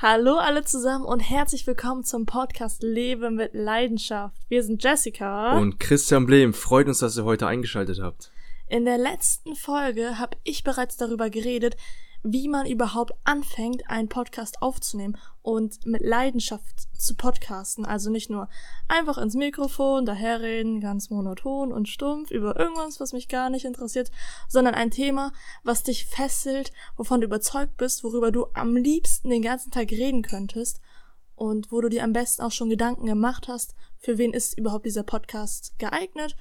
Hallo alle zusammen und herzlich willkommen zum Podcast Lebe mit Leidenschaft. Wir sind Jessica und Christian Blehm. Freut uns, dass ihr heute eingeschaltet habt. In der letzten Folge habe ich bereits darüber geredet, wie man überhaupt anfängt, einen Podcast aufzunehmen und mit Leidenschaft zu podcasten. Also nicht nur einfach ins Mikrofon daherreden, ganz monoton und stumpf über irgendwas, was mich gar nicht interessiert, sondern ein Thema, was dich fesselt, wovon du überzeugt bist, worüber du am liebsten den ganzen Tag reden könntest und wo du dir am besten auch schon Gedanken gemacht hast, für wen ist überhaupt dieser Podcast geeignet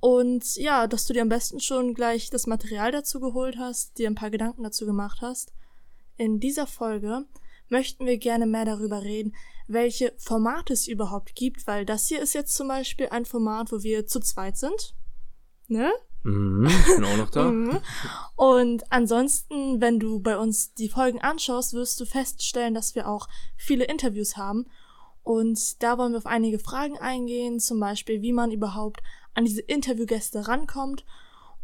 und ja, dass du dir am besten schon gleich das Material dazu geholt hast, dir ein paar Gedanken dazu gemacht hast. In dieser Folge möchten wir gerne mehr darüber reden, welche Formate es überhaupt gibt, weil das hier ist jetzt zum Beispiel ein Format, wo wir zu zweit sind. Ne? Mhm, ich bin auch noch da. Mhm. Und ansonsten, wenn du bei uns die Folgen anschaust, wirst du feststellen, dass wir auch viele Interviews haben. Und da wollen wir auf einige Fragen eingehen, zum Beispiel, wie man überhaupt an diese Interviewgäste rankommt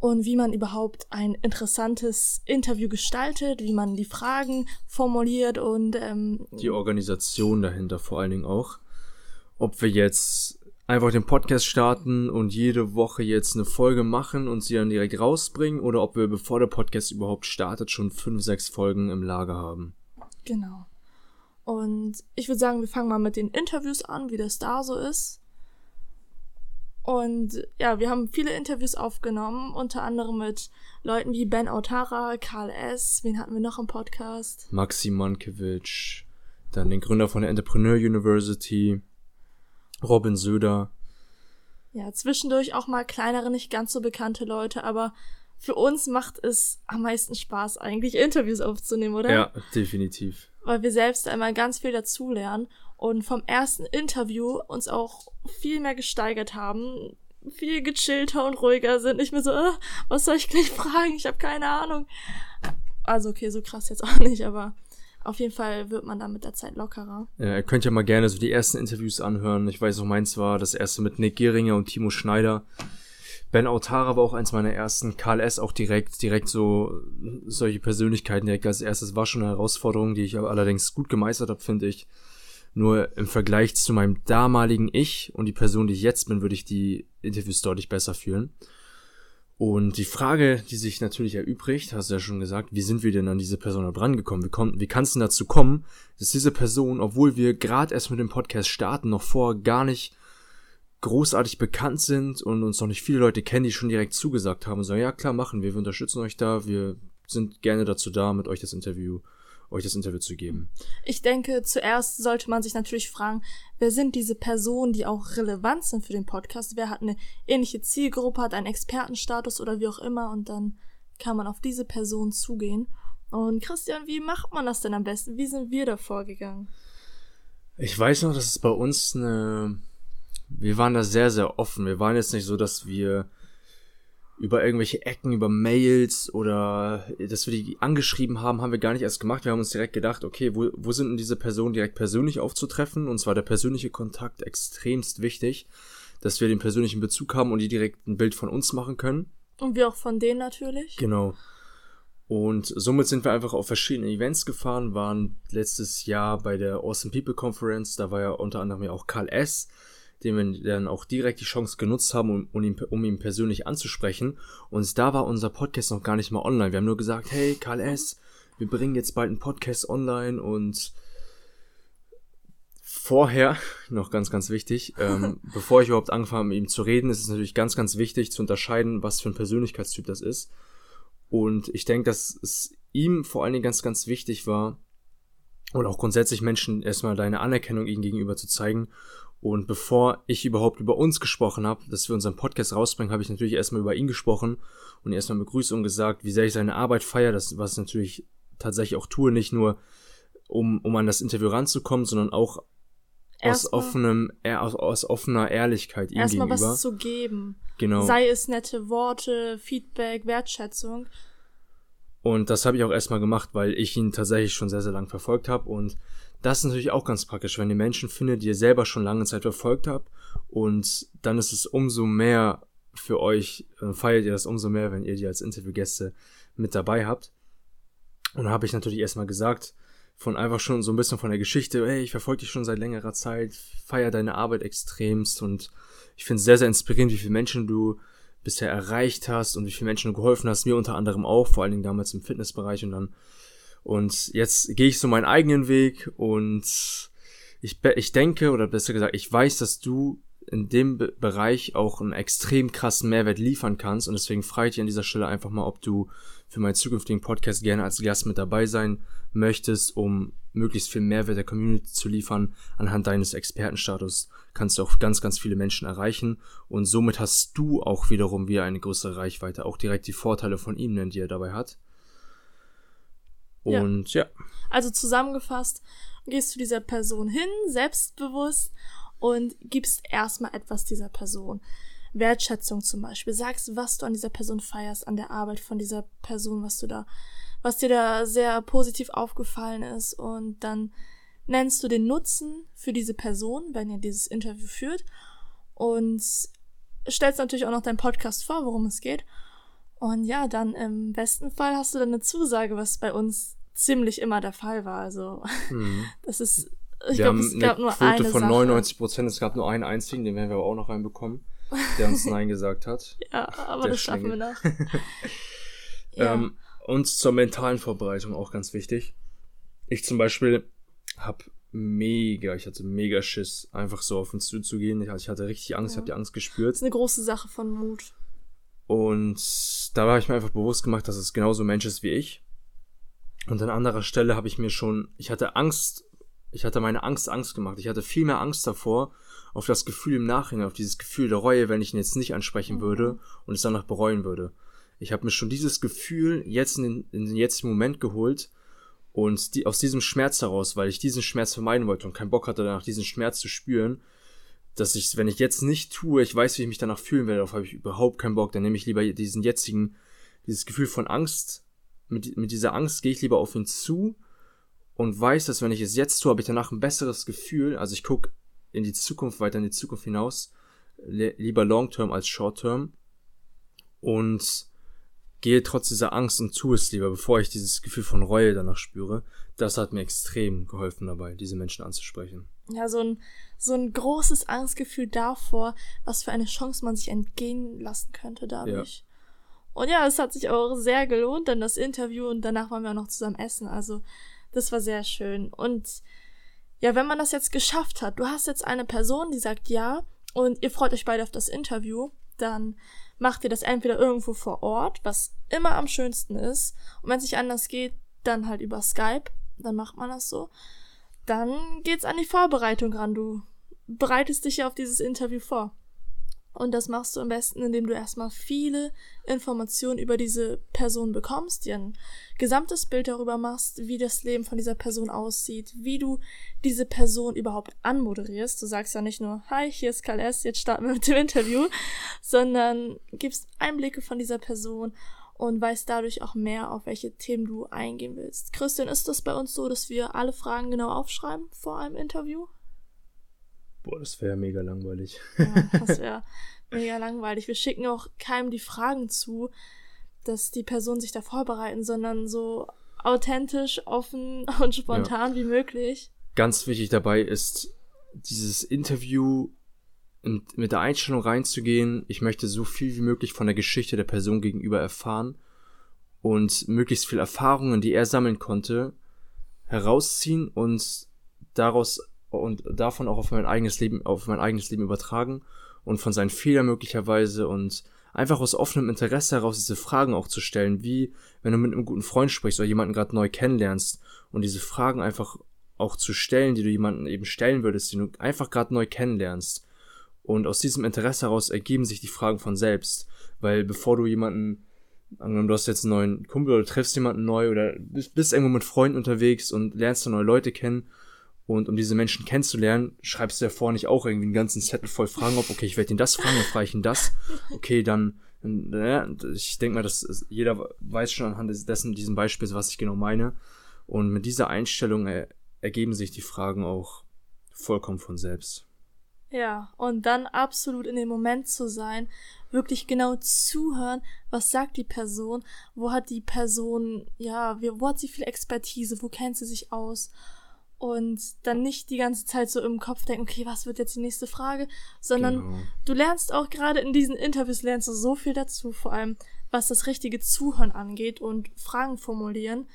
und wie man überhaupt ein interessantes Interview gestaltet, wie man die Fragen formuliert und ähm, die Organisation dahinter vor allen Dingen auch. Ob wir jetzt einfach den Podcast starten und jede Woche jetzt eine Folge machen und sie dann direkt rausbringen oder ob wir, bevor der Podcast überhaupt startet, schon fünf, sechs Folgen im Lager haben. Genau. Und ich würde sagen, wir fangen mal mit den Interviews an, wie das da so ist. Und ja, wir haben viele Interviews aufgenommen, unter anderem mit Leuten wie Ben Autara, Karl S., wen hatten wir noch im Podcast? Maxi Mankiewicz, dann den Gründer von der Entrepreneur University, Robin Söder. Ja, zwischendurch auch mal kleinere, nicht ganz so bekannte Leute, aber für uns macht es am meisten Spaß, eigentlich Interviews aufzunehmen, oder? Ja, definitiv. Weil wir selbst einmal ganz viel dazulernen und vom ersten Interview uns auch viel mehr gesteigert haben, viel gechillter und ruhiger sind. Nicht mehr so, äh, was soll ich gleich fragen? Ich habe keine Ahnung. Also okay, so krass jetzt auch nicht, aber auf jeden Fall wird man dann mit der Zeit lockerer. Ja, ihr könnt ja mal gerne so die ersten Interviews anhören. Ich weiß noch, meins war das erste mit Nick Geringer und Timo Schneider. Ben Autara war auch eins meiner ersten. Karl S. auch direkt, direkt so solche Persönlichkeiten direkt als erstes. War schon eine Herausforderung, die ich aber allerdings gut gemeistert habe, finde ich. Nur im Vergleich zu meinem damaligen Ich und die Person, die ich jetzt bin, würde ich die Interviews deutlich besser fühlen. Und die Frage, die sich natürlich erübrigt, hast du ja schon gesagt, wie sind wir denn an diese Person herangekommen? Wie, wie kann es denn dazu kommen, dass diese Person, obwohl wir gerade erst mit dem Podcast starten, noch vor gar nicht großartig bekannt sind und uns noch nicht viele Leute kennen, die schon direkt zugesagt haben und sagen, ja klar, machen wir, wir unterstützen euch da, wir sind gerne dazu da, mit euch das Interview euch das Interview zu geben. Ich denke, zuerst sollte man sich natürlich fragen, wer sind diese Personen, die auch relevant sind für den Podcast? Wer hat eine ähnliche Zielgruppe, hat einen Expertenstatus oder wie auch immer und dann kann man auf diese Person zugehen. Und Christian, wie macht man das denn am besten? Wie sind wir da vorgegangen? Ich weiß noch, dass es bei uns eine. Wir waren da sehr, sehr offen. Wir waren jetzt nicht so, dass wir über irgendwelche Ecken, über Mails oder dass wir die angeschrieben haben, haben wir gar nicht erst gemacht. Wir haben uns direkt gedacht, okay, wo, wo sind denn diese Personen direkt persönlich aufzutreffen? Und zwar der persönliche Kontakt extremst wichtig, dass wir den persönlichen Bezug haben und die direkt ein Bild von uns machen können. Und wir auch von denen natürlich. Genau. Und somit sind wir einfach auf verschiedene Events gefahren, waren letztes Jahr bei der Awesome People Conference, da war ja unter anderem ja auch Karl S., dem wir dann auch direkt die Chance genutzt haben, um, um, ihn, um ihn persönlich anzusprechen. Und da war unser Podcast noch gar nicht mal online. Wir haben nur gesagt, hey, Karl S., wir bringen jetzt bald einen Podcast online und vorher, noch ganz, ganz wichtig, ähm, bevor ich überhaupt angefangen habe, mit ihm zu reden, ist es natürlich ganz, ganz wichtig zu unterscheiden, was für ein Persönlichkeitstyp das ist. Und ich denke, dass es ihm vor allen Dingen ganz, ganz wichtig war, oder auch grundsätzlich Menschen erstmal deine Anerkennung ihnen gegenüber zu zeigen und bevor ich überhaupt über uns gesprochen habe, dass wir unseren Podcast rausbringen, habe ich natürlich erstmal über ihn gesprochen und erstmal begrüßt und gesagt, wie sehr ich seine Arbeit feiere, das was ich natürlich tatsächlich auch tue, nicht nur um, um an das Interview ranzukommen, sondern auch aus offenem, aus, aus offener Ehrlichkeit ihm erstmal gegenüber. was zu geben. Genau. Sei es nette Worte, Feedback, Wertschätzung. Und das habe ich auch erstmal gemacht, weil ich ihn tatsächlich schon sehr, sehr lang verfolgt habe und das ist natürlich auch ganz praktisch, wenn ihr Menschen findet, die ihr selber schon lange Zeit verfolgt habt. Und dann ist es umso mehr für euch, äh, feiert ihr das umso mehr, wenn ihr die als Interviewgäste mit dabei habt. Und habe ich natürlich erstmal gesagt, von einfach schon so ein bisschen von der Geschichte, hey, ich verfolge dich schon seit längerer Zeit, feier deine Arbeit extremst und ich finde es sehr, sehr inspirierend, wie viele Menschen du bisher erreicht hast und wie viele Menschen du geholfen hast, mir unter anderem auch, vor allen Dingen damals im Fitnessbereich und dann und jetzt gehe ich so meinen eigenen Weg und ich, ich denke, oder besser gesagt, ich weiß, dass du in dem Be Bereich auch einen extrem krassen Mehrwert liefern kannst. Und deswegen frage ich dich an dieser Stelle einfach mal, ob du für meinen zukünftigen Podcast gerne als Gast mit dabei sein möchtest, um möglichst viel Mehrwert der Community zu liefern. Anhand deines Expertenstatus kannst du auch ganz, ganz viele Menschen erreichen. Und somit hast du auch wiederum wieder eine größere Reichweite. Auch direkt die Vorteile von ihm, die er dabei hat. Und ja. ja. Also zusammengefasst, gehst du dieser Person hin, selbstbewusst und gibst erstmal etwas dieser Person. Wertschätzung zum Beispiel. Sagst, was du an dieser Person feierst, an der Arbeit von dieser Person, was du da, was dir da sehr positiv aufgefallen ist und dann nennst du den Nutzen für diese Person, wenn ihr dieses Interview führt und stellst natürlich auch noch deinen Podcast vor, worum es geht. Und ja, dann im besten Fall hast du dann eine Zusage, was bei uns ziemlich immer der Fall war. Also mhm. das ist ich glaube, es gab nur Quote eine von Sache. 99 Prozent. Es gab nur einen einzigen, den werden wir aber auch noch reinbekommen, der uns Nein gesagt hat. ja, aber der das schaffen wir noch. ja. ähm, und zur mentalen Vorbereitung auch ganz wichtig. Ich zum Beispiel habe mega, ich hatte mega Schiss, einfach so auf ihn zuzugehen. Ich, ich hatte richtig Angst, ja. ich habe die Angst gespürt. Das ist eine große Sache von Mut. Und da habe ich mir einfach bewusst gemacht, dass es genauso Mensch ist wie ich. Und an anderer Stelle habe ich mir schon, ich hatte Angst ich hatte meine Angst Angst gemacht. Ich hatte viel mehr Angst davor, auf das Gefühl im Nachhinein, auf dieses Gefühl der Reue, wenn ich ihn jetzt nicht ansprechen würde mhm. und es danach bereuen würde. Ich habe mir schon dieses Gefühl jetzt in den, in den jetzigen Moment geholt und die, aus diesem Schmerz heraus, weil ich diesen Schmerz vermeiden wollte und keinen Bock hatte, danach diesen Schmerz zu spüren, dass ich, wenn ich jetzt nicht tue, ich weiß, wie ich mich danach fühlen werde, darauf habe ich überhaupt keinen Bock, dann nehme ich lieber diesen jetzigen, dieses Gefühl von Angst, mit, mit dieser Angst gehe ich lieber auf ihn zu und weiß, dass wenn ich es jetzt tue, habe ich danach ein besseres Gefühl. Also ich gucke in die Zukunft, weiter in die Zukunft hinaus, lieber Long-Term als Short-Term und gehe trotz dieser Angst und tue es lieber, bevor ich dieses Gefühl von Reue danach spüre. Das hat mir extrem geholfen dabei, diese Menschen anzusprechen. Ja, so ein, so ein großes Angstgefühl davor, was für eine Chance man sich entgehen lassen könnte dadurch. Ja. Und ja, es hat sich auch sehr gelohnt, dann das Interview und danach waren wir auch noch zusammen essen. Also das war sehr schön. Und ja, wenn man das jetzt geschafft hat, du hast jetzt eine Person, die sagt ja, und ihr freut euch beide auf das Interview, dann macht ihr das entweder irgendwo vor Ort, was immer am schönsten ist. Und wenn es nicht anders geht, dann halt über Skype, dann macht man das so. Dann geht's an die Vorbereitung ran. Du bereitest dich ja auf dieses Interview vor. Und das machst du am besten, indem du erstmal viele Informationen über diese Person bekommst, dir ein gesamtes Bild darüber machst, wie das Leben von dieser Person aussieht, wie du diese Person überhaupt anmoderierst. Du sagst ja nicht nur, hi, hier ist KLS, jetzt starten wir mit dem Interview, sondern gibst Einblicke von dieser Person und weißt dadurch auch mehr, auf welche Themen du eingehen willst. Christian, ist das bei uns so, dass wir alle Fragen genau aufschreiben vor einem Interview? Boah, das wäre mega langweilig. Ja, das wäre mega langweilig. Wir schicken auch keinem die Fragen zu, dass die Personen sich da vorbereiten, sondern so authentisch, offen und spontan ja. wie möglich. Ganz wichtig dabei ist, dieses Interview mit der Einstellung reinzugehen, ich möchte so viel wie möglich von der Geschichte der Person gegenüber erfahren und möglichst viel Erfahrungen, die er sammeln konnte, herausziehen und daraus und davon auch auf mein eigenes Leben, auf mein eigenes Leben übertragen und von seinen Fehlern möglicherweise und einfach aus offenem Interesse heraus diese Fragen auch zu stellen, wie wenn du mit einem guten Freund sprichst oder jemanden gerade neu kennenlernst und diese Fragen einfach auch zu stellen, die du jemanden eben stellen würdest, die du einfach gerade neu kennenlernst. Und aus diesem Interesse heraus ergeben sich die Fragen von selbst, weil bevor du jemanden angenommen, du hast jetzt einen neuen Kumpel oder triffst jemanden neu oder bist, bist irgendwo mit Freunden unterwegs und lernst da neue Leute kennen und um diese Menschen kennenzulernen, schreibst du ja vorher nicht auch irgendwie einen ganzen Zettel voll Fragen auf. Okay, ich werde ihn das fragen, dann frage ich ihn das. Okay, dann, ja, ich denke mal, dass jeder weiß schon anhand dessen, diesen Beispiels, was ich genau meine. Und mit dieser Einstellung er, ergeben sich die Fragen auch vollkommen von selbst. Ja, und dann absolut in dem Moment zu sein, wirklich genau zuhören, was sagt die Person, wo hat die Person, ja, wo hat sie viel Expertise, wo kennt sie sich aus und dann nicht die ganze Zeit so im Kopf denken, okay, was wird jetzt die nächste Frage, sondern genau. du lernst auch gerade in diesen Interviews lernst du so viel dazu, vor allem was das richtige Zuhören angeht und Fragen formulieren,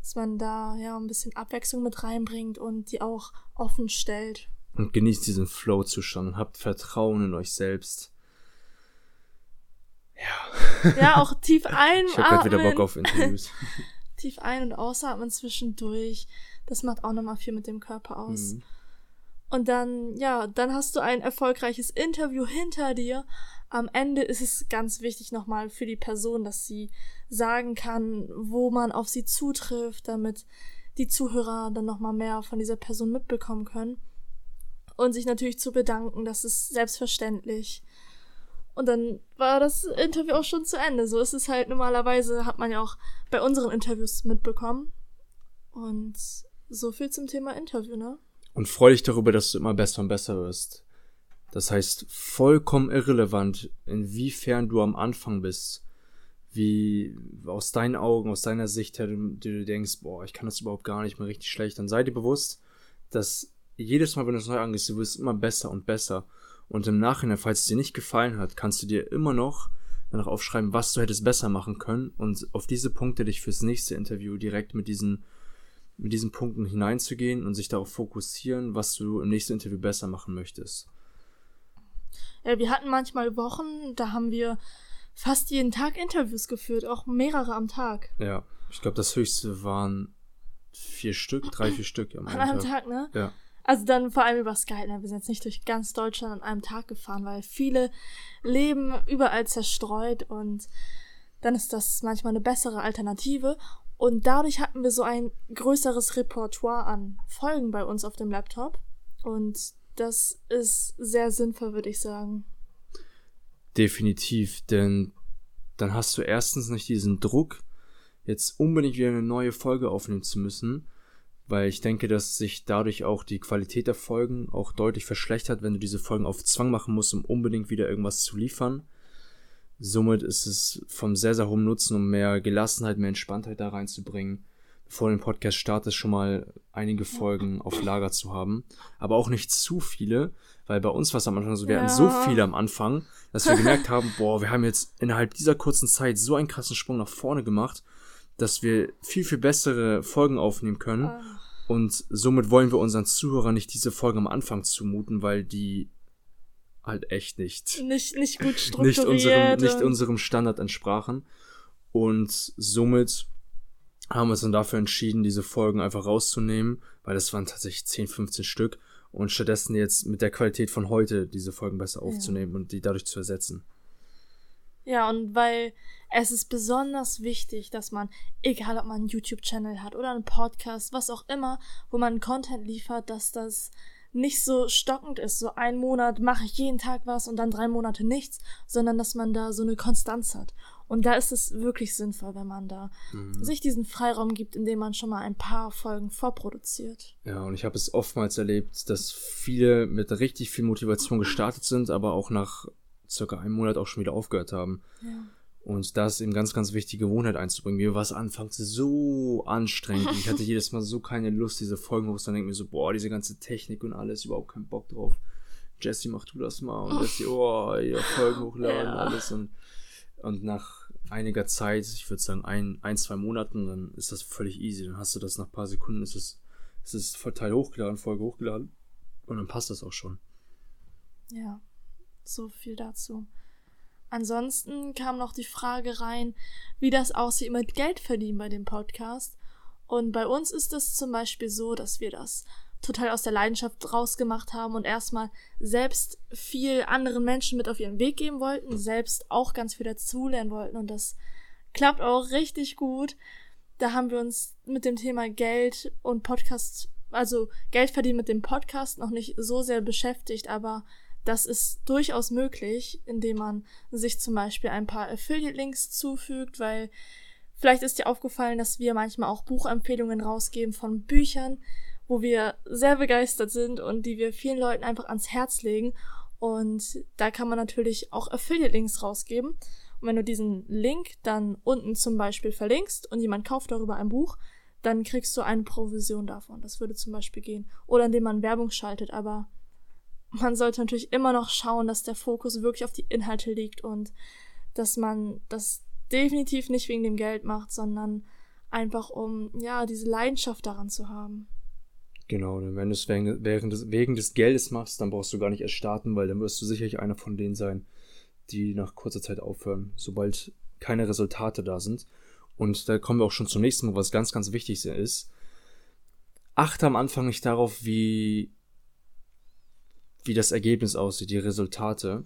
dass man da ja ein bisschen Abwechslung mit reinbringt und die auch offen stellt. Und genießt diesen Flow-Zustand und habt Vertrauen in euch selbst. Ja. Ja, auch tief einatmen. Ich hab grad wieder Bock auf Interviews. tief ein- und ausatmen zwischendurch. Das macht auch nochmal viel mit dem Körper aus. Mhm. Und dann, ja, dann hast du ein erfolgreiches Interview hinter dir. Am Ende ist es ganz wichtig nochmal für die Person, dass sie sagen kann, wo man auf sie zutrifft, damit die Zuhörer dann nochmal mehr von dieser Person mitbekommen können. Und sich natürlich zu bedanken, das ist selbstverständlich. Und dann war das Interview auch schon zu Ende. So ist es halt normalerweise, hat man ja auch bei unseren Interviews mitbekommen. Und so viel zum Thema Interview, ne? Und freu dich darüber, dass du immer besser und besser wirst. Das heißt, vollkommen irrelevant, inwiefern du am Anfang bist, wie aus deinen Augen, aus deiner Sicht her, du, du denkst, boah, ich kann das überhaupt gar nicht mehr richtig schlecht, dann sei dir bewusst, dass jedes Mal, wenn du es neu angehst, du wirst immer besser und besser. Und im Nachhinein, falls es dir nicht gefallen hat, kannst du dir immer noch danach aufschreiben, was du hättest besser machen können und auf diese Punkte dich fürs nächste Interview direkt mit diesen mit diesen Punkten hineinzugehen und sich darauf fokussieren, was du im nächsten Interview besser machen möchtest. Ja, wir hatten manchmal Wochen, da haben wir fast jeden Tag Interviews geführt, auch mehrere am Tag. Ja, ich glaube, das höchste waren vier Stück, drei, vier Stück am An einem Tag. Tag, ne? Ja. Also dann vor allem über Skype. Ne? Wir sind jetzt nicht durch ganz Deutschland an einem Tag gefahren, weil viele leben überall zerstreut und dann ist das manchmal eine bessere Alternative. Und dadurch hatten wir so ein größeres Repertoire an Folgen bei uns auf dem Laptop. Und das ist sehr sinnvoll, würde ich sagen. Definitiv, denn dann hast du erstens nicht diesen Druck, jetzt unbedingt wieder eine neue Folge aufnehmen zu müssen, weil ich denke, dass sich dadurch auch die Qualität der Folgen auch deutlich verschlechtert, wenn du diese Folgen auf Zwang machen musst, um unbedingt wieder irgendwas zu liefern. Somit ist es vom sehr, sehr hohen Nutzen, um mehr Gelassenheit, mehr Entspanntheit da reinzubringen, bevor du den Podcast startest, schon mal einige Folgen auf Lager zu haben. Aber auch nicht zu viele, weil bei uns war es am Anfang so, wir ja. hatten so viele am Anfang, dass wir gemerkt haben, boah, wir haben jetzt innerhalb dieser kurzen Zeit so einen krassen Sprung nach vorne gemacht, dass wir viel, viel bessere Folgen aufnehmen können. Ah. Und somit wollen wir unseren Zuhörern nicht diese Folgen am Anfang zumuten, weil die halt echt nicht. Nicht, nicht gut strukturiert. Nicht unserem, nicht unserem Standard entsprachen. Und somit haben wir uns dann dafür entschieden, diese Folgen einfach rauszunehmen, weil das waren tatsächlich 10, 15 Stück und stattdessen jetzt mit der Qualität von heute diese Folgen besser aufzunehmen ja. und die dadurch zu ersetzen. Ja, und weil es ist besonders wichtig, dass man, egal ob man einen YouTube-Channel hat oder einen Podcast, was auch immer, wo man Content liefert, dass das nicht so stockend ist, so ein Monat mache ich jeden Tag was und dann drei Monate nichts, sondern dass man da so eine Konstanz hat. Und da ist es wirklich sinnvoll, wenn man da mhm. sich diesen Freiraum gibt, indem man schon mal ein paar Folgen vorproduziert. Ja, und ich habe es oftmals erlebt, dass viele mit richtig viel Motivation gestartet sind, aber auch nach circa einem Monat auch schon wieder aufgehört haben. Ja. Und da ist eben ganz, ganz wichtig, Gewohnheit einzubringen. Mir war es anfangs so anstrengend. Ich hatte jedes Mal so keine Lust, diese Folgen hoch. Dann denke ich mir so, boah, diese ganze Technik und alles, überhaupt keinen Bock drauf. Jesse, mach du das mal. Und Jesse, oh, ja, Folgen hochladen, ja. alles. Und, und nach einiger Zeit, ich würde sagen ein, ein, zwei Monaten, dann ist das völlig easy. Dann hast du das nach ein paar Sekunden, ist es, ist es Teil hochgeladen, Folge hochgeladen. Und dann passt das auch schon. Ja, so viel dazu. Ansonsten kam noch die Frage rein, wie das aussieht mit Geld verdienen bei dem Podcast. Und bei uns ist es zum Beispiel so, dass wir das total aus der Leidenschaft rausgemacht haben und erstmal selbst viel anderen Menschen mit auf ihren Weg geben wollten, selbst auch ganz viel dazulernen wollten und das klappt auch richtig gut. Da haben wir uns mit dem Thema Geld und Podcast, also Geld verdienen mit dem Podcast noch nicht so sehr beschäftigt, aber das ist durchaus möglich, indem man sich zum Beispiel ein paar Affiliate-Links zufügt, weil vielleicht ist dir aufgefallen, dass wir manchmal auch Buchempfehlungen rausgeben von Büchern, wo wir sehr begeistert sind und die wir vielen Leuten einfach ans Herz legen. Und da kann man natürlich auch Affiliate-Links rausgeben. Und wenn du diesen Link dann unten zum Beispiel verlinkst und jemand kauft darüber ein Buch, dann kriegst du eine Provision davon. Das würde zum Beispiel gehen. Oder indem man Werbung schaltet. Aber man sollte natürlich immer noch schauen, dass der Fokus wirklich auf die Inhalte liegt und dass man das definitiv nicht wegen dem Geld macht, sondern einfach um, ja, diese Leidenschaft daran zu haben. Genau, und wenn du es wegen, des, wegen des Geldes machst, dann brauchst du gar nicht erst starten, weil dann wirst du sicherlich einer von denen sein, die nach kurzer Zeit aufhören, sobald keine Resultate da sind. Und da kommen wir auch schon zum nächsten Mal, was ganz, ganz wichtig ist. Achte am Anfang nicht darauf, wie, wie das Ergebnis aussieht, die Resultate,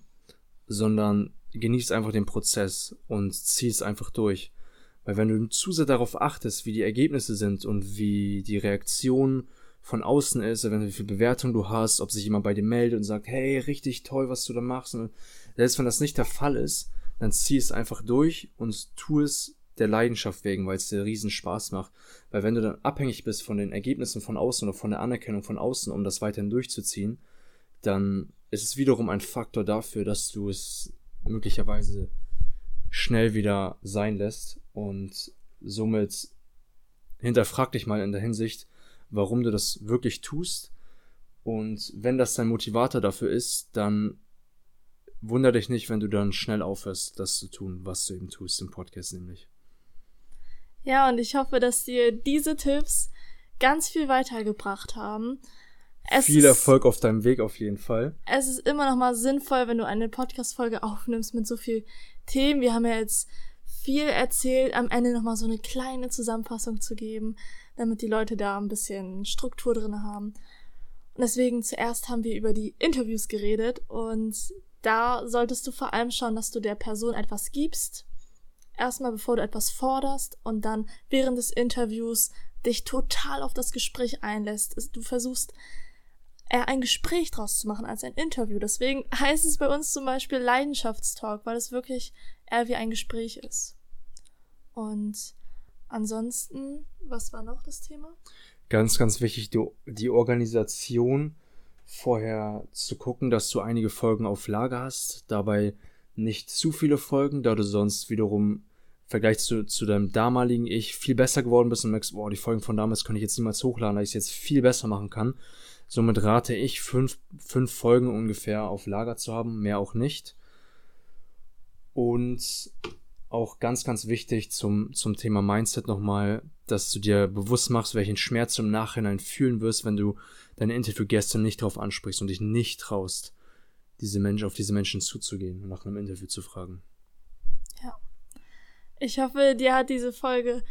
sondern genießt einfach den Prozess und zieh es einfach durch. Weil wenn du zu sehr darauf achtest, wie die Ergebnisse sind und wie die Reaktion von außen ist, wenn wie viel Bewertung du hast, ob sich jemand bei dir meldet und sagt, hey, richtig toll, was du da machst. Und selbst wenn das nicht der Fall ist, dann zieh es einfach durch und tu es der Leidenschaft wegen, weil es dir riesen Spaß macht. Weil wenn du dann abhängig bist von den Ergebnissen von außen oder von der Anerkennung von außen, um das weiterhin durchzuziehen, dann ist es wiederum ein Faktor dafür, dass du es möglicherweise schnell wieder sein lässt und somit hinterfrag dich mal in der Hinsicht, warum du das wirklich tust. Und wenn das dein Motivator dafür ist, dann wunder dich nicht, wenn du dann schnell aufhörst, das zu tun, was du eben tust im Podcast nämlich. Ja, und ich hoffe, dass dir diese Tipps ganz viel weitergebracht haben. Es viel Erfolg auf deinem Weg auf jeden Fall. Es ist immer noch mal sinnvoll, wenn du eine Podcast-Folge aufnimmst mit so viel Themen. Wir haben ja jetzt viel erzählt, am Ende noch mal so eine kleine Zusammenfassung zu geben, damit die Leute da ein bisschen Struktur drin haben. Und deswegen zuerst haben wir über die Interviews geredet und da solltest du vor allem schauen, dass du der Person etwas gibst. Erstmal bevor du etwas forderst und dann während des Interviews dich total auf das Gespräch einlässt. Du versuchst eher ein Gespräch draus zu machen als ein Interview. Deswegen heißt es bei uns zum Beispiel Leidenschaftstalk, weil es wirklich eher wie ein Gespräch ist. Und ansonsten, was war noch das Thema? Ganz, ganz wichtig, die, die Organisation vorher zu gucken, dass du einige Folgen auf Lager hast, dabei nicht zu viele Folgen, da du sonst wiederum Vergleich zu, zu deinem damaligen Ich viel besser geworden bist und merkst, boah, die Folgen von damals kann ich jetzt niemals hochladen, da ich es jetzt viel besser machen kann. Somit rate ich, fünf, fünf Folgen ungefähr auf Lager zu haben, mehr auch nicht. Und auch ganz, ganz wichtig zum, zum Thema Mindset nochmal, dass du dir bewusst machst, welchen Schmerz du im Nachhinein fühlen wirst, wenn du deine Interviewgäste nicht darauf ansprichst und dich nicht traust, diese Menschen, auf diese Menschen zuzugehen und nach einem Interview zu fragen. Ja. Ich hoffe, dir hat diese Folge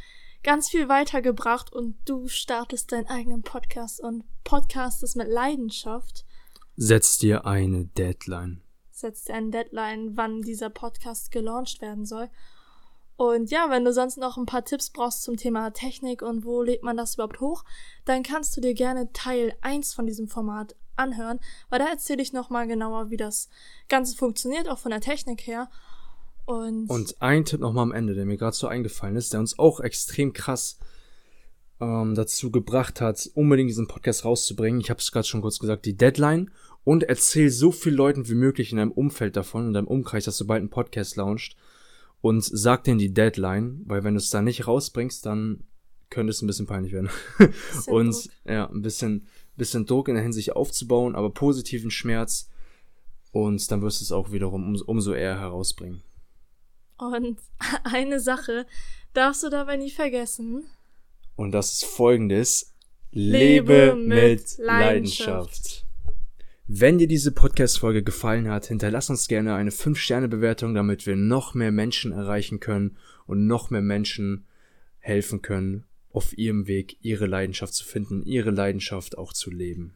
ganz viel weitergebracht und du startest deinen eigenen Podcast und podcastest mit Leidenschaft. Setz dir eine Deadline. Setz dir eine Deadline, wann dieser Podcast gelauncht werden soll. Und ja, wenn du sonst noch ein paar Tipps brauchst zum Thema Technik und wo lädt man das überhaupt hoch, dann kannst du dir gerne Teil 1 von diesem Format anhören, weil da erzähle ich nochmal genauer, wie das Ganze funktioniert, auch von der Technik her. Und, und ein Tipp nochmal am Ende, der mir gerade so eingefallen ist, der uns auch extrem krass ähm, dazu gebracht hat, unbedingt diesen Podcast rauszubringen. Ich habe es gerade schon kurz gesagt, die Deadline. Und erzähl so vielen Leuten wie möglich in deinem Umfeld davon, in deinem Umkreis, dass du bald einen Podcast launcht. Und sag denen die Deadline, weil wenn du es da nicht rausbringst, dann könnte es ein bisschen peinlich werden. und Druck. ja, ein bisschen, bisschen Druck in der Hinsicht aufzubauen, aber positiven Schmerz. Und dann wirst du es auch wiederum um, umso eher herausbringen. Und eine Sache darfst du dabei nie vergessen. Und das ist folgendes. Lebe, Lebe mit Leidenschaft. Leidenschaft. Wenn dir diese Podcast-Folge gefallen hat, hinterlass uns gerne eine 5-Sterne-Bewertung, damit wir noch mehr Menschen erreichen können und noch mehr Menschen helfen können, auf ihrem Weg ihre Leidenschaft zu finden, ihre Leidenschaft auch zu leben.